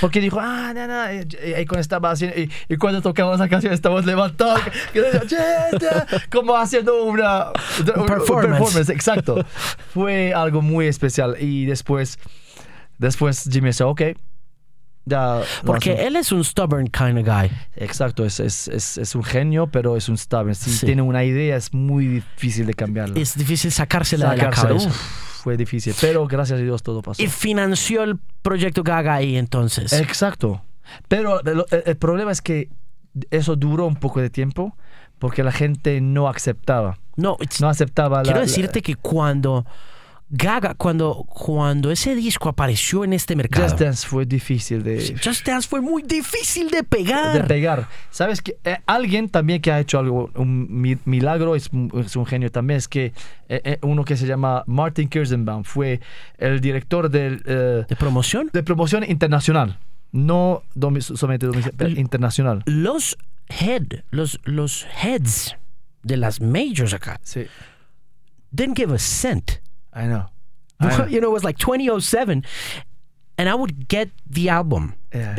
Porque dijo, ah, no, no, y, y- cuando estaba haciendo, y, y cuando tocamos la canción estábamos que- que- como haciendo una, un- un performance. exacto. Fue algo muy especial. Y después, después Jimmy dice, ok, ya. Porque hacemos". él es un stubborn kind of guy. Exacto, es, es, es, es un genio, pero es un stubborn. Si Sí. tiene una idea, es muy difícil de cambiarla. Es difícil sacársela de la Sacársela, cabeza. Fue difícil, pero gracias a Dios todo pasó. Y financió el proyecto Gaga ahí entonces. Exacto. Pero el, el problema es que eso duró un poco de tiempo porque la gente no aceptaba. no, No aceptaba la- quiero la. decirte que cuando Gaga, cuando, cuando ese disco apareció en este mercado, Just Dance fue difícil de, Just Dance fue muy difícil de pegar. de pegar. ¿Sabes que Alguien también que ha hecho algo, un mi- milagro, es, un- es un genio también, es que eh, eh, uno que se llama Martin Kirstenbaum fue el director del, eh, ¿De promoción? de promoción internacional. No domi- solamente El- internacional. Los head, los, los heads de las majors acá Sí, didn't give a cent. I know. I know. you know, it was like 2007 and I would get the album. Yeah.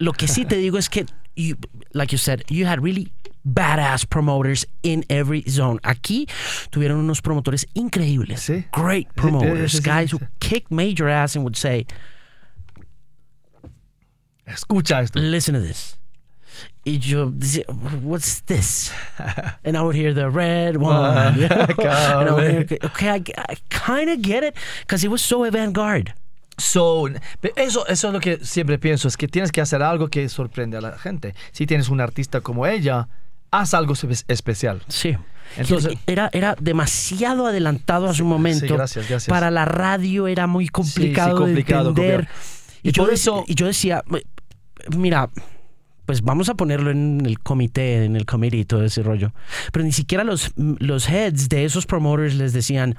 Lo que sí te digo es que, you, like you said, you had really badass promoters in every zone. Aquí tuvieron unos promotores increíbles. Sí. Great promoters. sí, sí, guys who kicked major ass and would say, Escucha esto. listen to this. Y yo decía, what's this? And I would hear the red one. you know? And I would hear, okay, I, I kind of get it because it was so avant-garde. So, eso, eso es lo que siempre pienso, es que tienes que hacer algo que sorprende a la gente. Si tienes un artista como ella, haz algo espe- especial. Sí. Entonces- era, era demasiado adelantado a su momento. sí, gracias, gracias. Para la radio era muy complicado, sí, complicado, de entender. Y, Y yo por eso- y yo decía, mira, pues vamos a ponerlo en el comité, en el committee y todo ese rollo. Pero ni siquiera los, los heads de esos promoters les decían,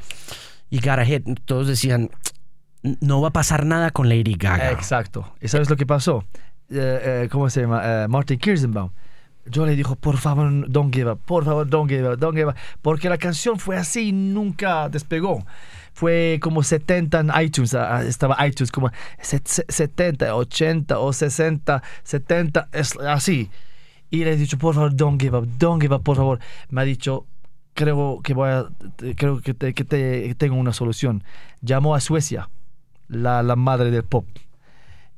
you gotta hit. Todos decían, no va a pasar nada con Lady Gaga. Exacto. ¿Y sabes lo que pasó? Eh, eh, ¿Cómo se llama? Eh, Martin Kirstenbaum. Yo le dijo, por favor, don't give up, por favor, don't give up, don't give up. Porque la canción fue así y nunca despegó. Fue como 70 en iTunes, ah, ah, estaba iTunes como se- se- 70, 80 o 60, 70, es así. Y le he dicho, por favor, don't give up, don't give up, por favor. Me ha dicho, creo que voy a, creo que, te- que te- que tengo una solución. Llamó a Suecia, la, la madre del pop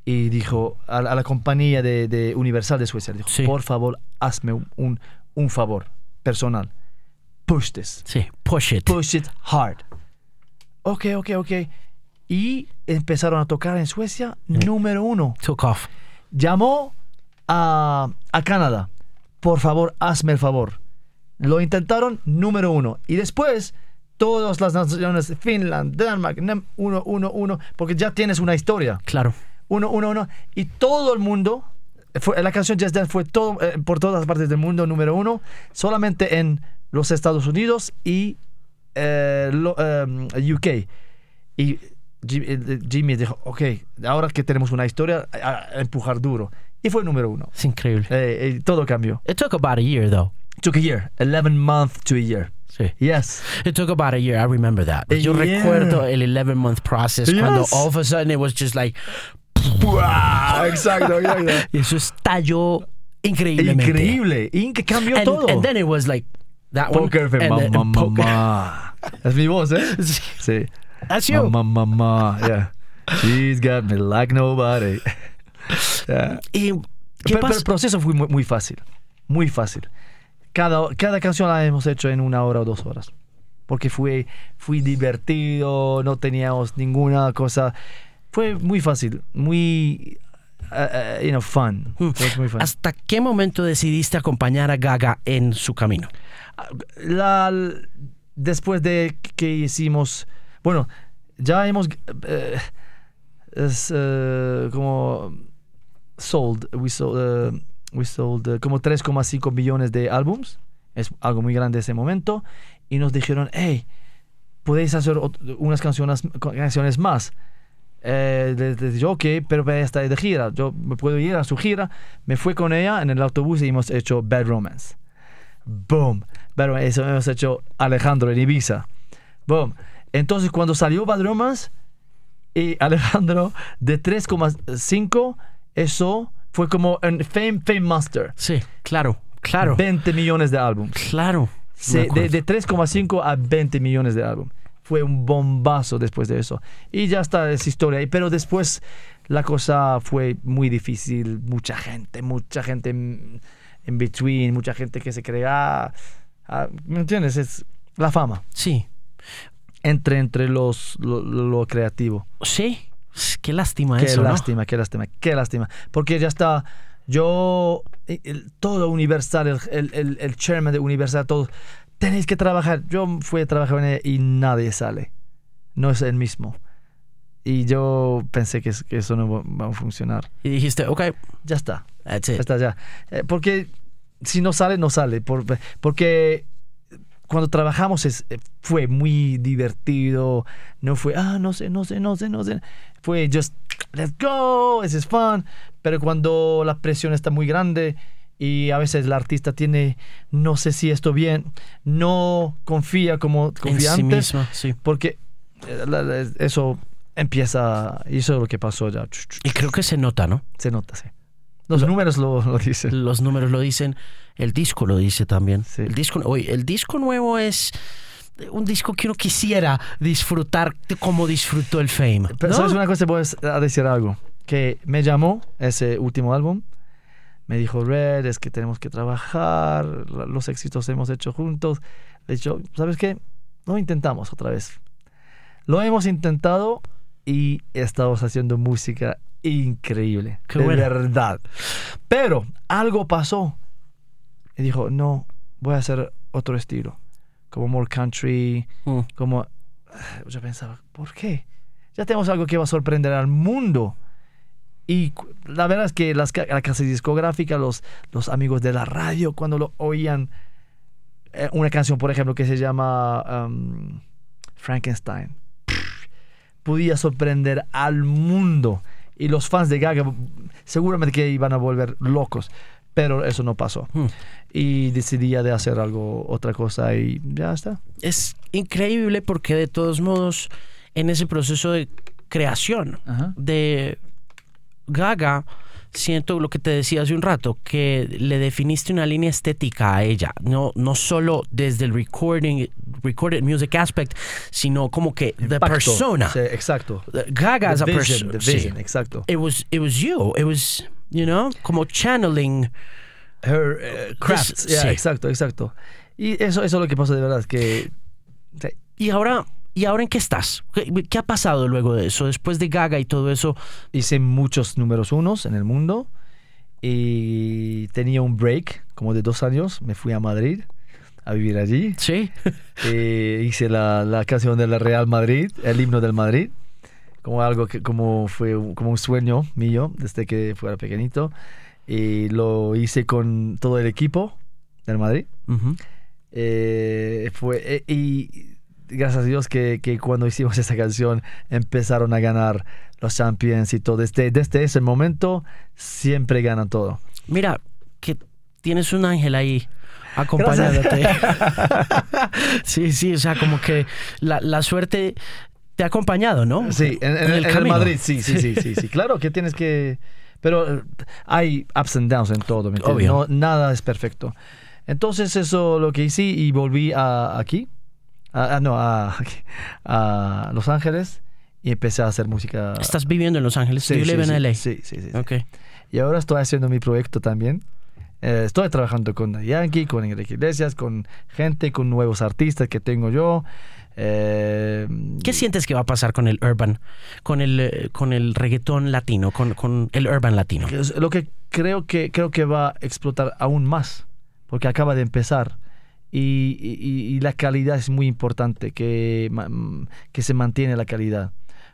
y dijo a, a la compañía de, de Universal de Suecia, dijo, Sí. por favor, hazme un, un, un favor personal. Push this. Sí, push it. Push it hard. Ok, ok, ok. Y empezaron a tocar en Suecia, número uno. Took off. Llamó a, a Canadá. Por favor, hazme el favor. Lo intentaron, número uno. Y después, todas las naciones, Finland, Denmark, uno, uno, uno, porque ya tienes una historia. Claro. Uno, uno, uno. Y todo el mundo, fue, la canción Just Dance fue todo, eh, por todas partes del mundo número uno, solamente en los Estados Unidos y eh, lo- eh, UK. Y Jimmy, eh, Jimmy dijo, ok, ahora que tenemos una historia, a, a empujar duro. Y fue número uno. Es increíble. Eh, eh, todo cambió. It took about a year, though. Took a year, 11 months to a year. Sí. Yes. It took about a year. I remember that. Yo Yeah. recuerdo el 11 month process cuando Yes. all of a sudden it was just like. exacto, exacto. Y eso estalló increíblemente. Increíble. Inc cambió And, todo. and then it was like that one. Poker face, and mamá, poker. mamá. Es mi voz, ¿eh? Sí. That's you. Mamá, mamá, yeah. She's got me like nobody. Yeah. ¿Y qué Pero, pero el proceso fue muy, muy fácil. Muy fácil. Cada, cada canción la hemos hecho en una hora o dos horas. Porque fue, fue divertido, no teníamos ninguna cosa. Fue muy fácil, muy, uh, you know, fun. Hmm. Fue muy fun. ¿Hasta qué momento decidiste acompañar a Gaga en su camino? Después de que hicimos, bueno, ya hemos eh, es, eh, como sold, we sold, eh, we sold como 3,5 millones de álbums, es algo muy grande ese momento, y nos dijeron, hey, podéis hacer unas canciones, canciones más. Les, dije, ok, pero ella está de gira, yo me puedo ir a su gira. Me fui con ella en el autobús y hemos hecho Bad Romance. Boom. Pero eso hemos hecho Alejandro en Ibiza. Boom. Entonces, cuando salió Bad Romance, y Alejandro de 3,5 eso fue como un Fame, Fame Master. Sí, claro, claro. 20 millones de álbum. Claro. Me de, de 3,5 a 20 millones de álbum. Fue un bombazo después de eso. Y ya está esa historia. Pero después la cosa fue muy difícil. Mucha gente, mucha gente en, en between, mucha gente que se crea. Ah, ¿Me entiendes? Es la fama. Sí, Entre, entre los, lo, lo creativo. sí. Qué lástima Qué eso, ¿no? lástima, qué lástima, qué lástima. Porque ya está, yo, el- el- todo Universal, el, el, el, chairman de Universal, todos, tenéis que trabajar. Yo fui a trabajar en y nadie sale. No es el mismo. Y yo pensé que, que eso no va, va a funcionar. Y dijiste, ok, Ya está, that's ya it. está ya. Eh, porque si no sale, no sale. Por- porque cuando trabajamos es, eh, fue muy divertido. No fue, ah, no sé, no sé, no sé, no sé. Fue just, let's go, this is fun. Pero cuando la presión está muy grande y a veces el artista tiene, no sé si esto bien, no confía como En confía sí antes, misma, sí. porque eh, eso empieza, y eso es lo que pasó ya. Y creo que se nota, ¿no? Se nota, sí. Los Lo- números lo, lo dicen. Los números lo dicen, el disco lo dice también. Sí. El disco, oye, el disco nuevo es un disco que uno quisiera disfrutar como disfrutó el Fame. Pero ¿no? sabes una cosa, voy a decir algo. Que me llamó ese último álbum. Me dijo, Red, es que tenemos que trabajar. Los éxitos hemos hecho juntos. De hecho, ¿sabes qué? Lo intentamos otra vez. Lo hemos intentado y estamos haciendo música increíble. Qué de bueno. verdad. Pero algo pasó. Y dijo, no, voy a hacer otro estilo. Como more country, Mm. como yo pensaba, ¿por qué? Ya tenemos algo que va a sorprender al mundo. Y la verdad es que las, la casa discográfica, los, los amigos de la radio, cuando lo oían, eh, una canción, por ejemplo, que se llama um, Frankenstein, podía sorprender al mundo. Y los fans de Gaga seguramente que iban a volver locos. Pero eso no pasó. Hmm. Y decidía de hacer algo, otra cosa y ya está. Es increíble porque de todos modos, en ese proceso de creación Ajá. de Gaga, siento lo que te decía hace un rato, que le definiste una línea estética a ella, no, no solo desde el recording, recorded music aspect, sino como que the Impacto. persona. Sí, exacto. Gaga as The a vision, person. the sí. vision, exacto. It was, it was you. It was, you know, como channeling. Her eh, crafts. This- yeah, sí. Exacto, exacto. Y eso, eso es lo que pasa de verdad, que sí, Y ahora, ¿y ahora en qué estás? ¿Qué, qué ha pasado luego de eso? Después de Gaga y todo eso. hice muchos números unos en el mundo y tenía un break como de dos años. Me fui a Madrid a vivir allí. Sí. Eh, hice la, la canción de la Real Madrid, el himno del Madrid, como algo que como fue como un sueño mío desde que fuera pequeñito. Y lo hice con todo el equipo del Madrid. Ujú. Eh, fue, eh, y gracias a Dios que, que cuando hicimos esa canción empezaron a ganar los Champions y todo. Desde, desde ese momento siempre ganan todo. Mira, que tienes un ángel ahí acompañándote. sí, sí, o sea, como que la, la suerte te ha acompañado, ¿no? Sí, en, en- en el, camino. Madrid, sí, sí, sí, sí, sí. Claro que tienes que... Pero eh, hay ups and downs en todo, ¿me entiendes? No, nada es perfecto. Entonces eso lo que hice y volví a, aquí, a, a- no, a, a Los Ángeles y empecé a hacer música. Estás viviendo en Los Ángeles. Sí, sí, live sí, LA. Sí, sí, sí. sí. Ok. Y ahora estoy haciendo mi proyecto también. Eh, estoy trabajando con Yankee, con Enrique Iglesias, con gente, con nuevos artistas que tengo yo. Eh, ¿Qué sientes que va a pasar con el urban, con el, eh, con el reggaetón latino, con, con el urban latino? lo que creo que creo que va a explotar aún más, porque acaba de empezar. Y, y- y la calidad es muy importante, que, que se mantiene la calidad.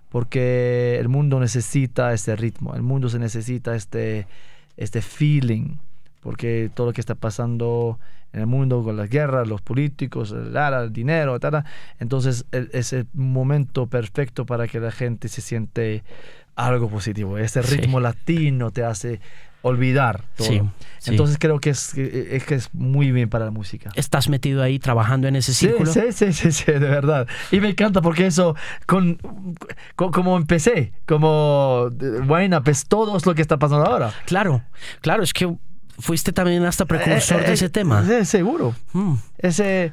Porque el mundo necesita este ritmo, el mundo se necesita este, este feeling. Porque todo lo que está pasando en el mundo con las guerras, los políticos, el, el dinero, tal, entonces es el momento perfecto para que la gente se siente algo positivo. Este Sí. ritmo latino te hace olvidar todo. Sí, sí. Entonces creo que es, es que es muy bien para la música. Estás metido ahí trabajando en ese círculo. Sí, sí, sí, sí, de verdad. Y me encanta porque eso, con, con- como empecé, como, eh, bueno, pues todo es lo que está pasando ahora. Claro, claro, es que fuiste también hasta precursor Eh, de eh, ese tema. Sí, seguro. Mm, Ese,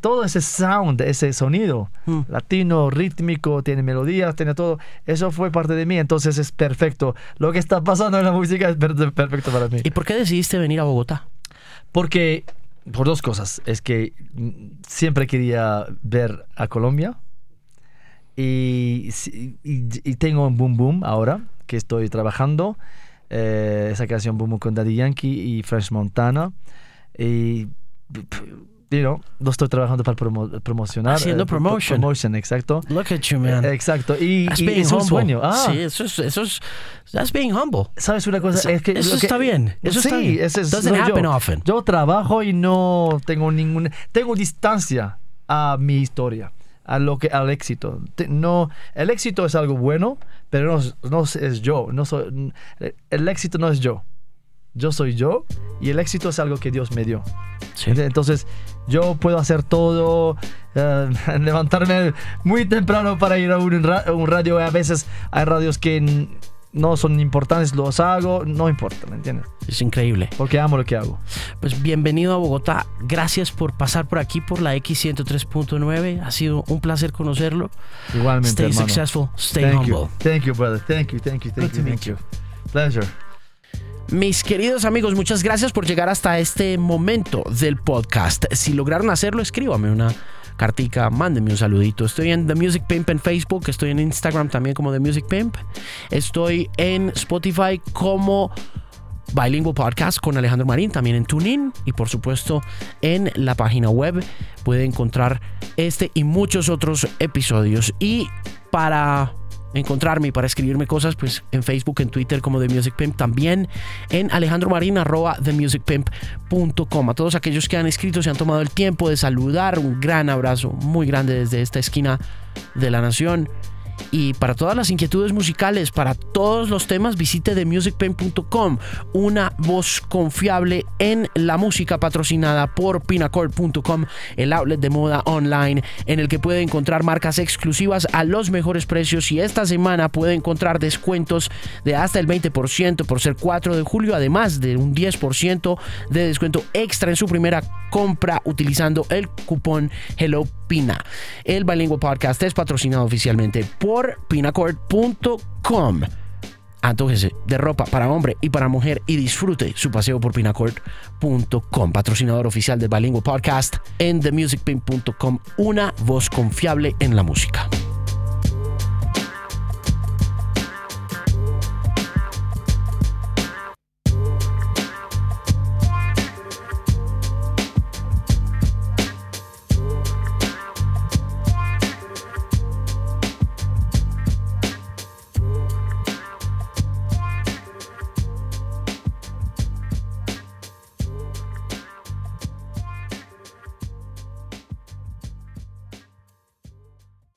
todo ese sound, ese sonido Mm. latino, rítmico, tiene melodías, tiene todo. Eso fue parte de mí, entonces es perfecto. Lo que está pasando en la música es per- perfecto para mí. ¿Y por qué decidiste venir a Bogotá? Porque, por dos cosas. Es que mm, siempre quería ver a Colombia. Y, y- y tengo un Boom Boom ahora, que estoy trabajando. eh, esa canción Boom Boom con Daddy Yankee y French Montana. Y, you know, lo estoy trabajando para promo- promocionar. Haciendo eh, pro- promotion. Promotion, exacto. Look at you, man. Eh, Exacto. Y, y es un humble. sueño. Ah, Sí, eso es, eso es, that's being humble. ¿Sabes una cosa? Eso- es que eso que- está bien, eso sí, está bien. ese es- Doesn't soy happen yo. often. Yo trabajo y no tengo ninguna... Tengo distancia a mi historia, a lo que, al éxito. No, el éxito es algo bueno, pero no, es- no es yo. No soy, el éxito no es yo. Yo soy yo y el éxito es algo que Dios me dio. Sí. Entonces, yo puedo hacer todo, eh, levantarme muy temprano para ir a un, ra- un radio. A veces hay radios que no son importantes, los hago, no importa, ¿me entiendes? Es increíble. Porque amo lo que hago. Pues bienvenido a Bogotá. Gracias por pasar por aquí por la X103.9. Ha sido un placer conocerlo. Igualmente, Stay hermano. successful, stay Thank humble. you. Thank you, brother. Thank you, thank you, thank Good you, to thank you. Pleasure. Mis queridos amigos, muchas gracias por llegar hasta este momento del podcast. Si lograron hacerlo, escríbame una cartica, mándenme un saludito. Estoy en The Music Pimp en Facebook, estoy en Instagram también como The Music Pimp. Estoy en Spotify como Bilingual Podcast con Alejandro Marín, también en TuneIn y por supuesto en la página web puede encontrar este y muchos otros episodios. Y para encontrarme y para escribirme cosas, pues en Facebook, en Twitter como The Music Pimp, también en Alejandro Marín arroba themusicpimp.com. A todos aquellos que han escrito, se han tomado el tiempo de saludar, un gran abrazo muy grande desde esta esquina de la nación. Y para todas las inquietudes musicales, para todos los temas, visite themusicpain.com, una voz confiable en la música patrocinada por pinacord.com, el outlet de moda online en el que puede encontrar marcas exclusivas a los mejores precios y esta semana puede encontrar descuentos de hasta el 20% por ser 4 de julio, además de un 10% de descuento extra en su primera compra utilizando el cupón Hello Pina. El Bilingüe Podcast es patrocinado oficialmente por pinacord.com. Antójese de ropa para hombre y para mujer y disfrute su paseo por pinacord.com, patrocinador oficial del Bilingüe Podcast en themusicpin.com, una voz confiable en la música.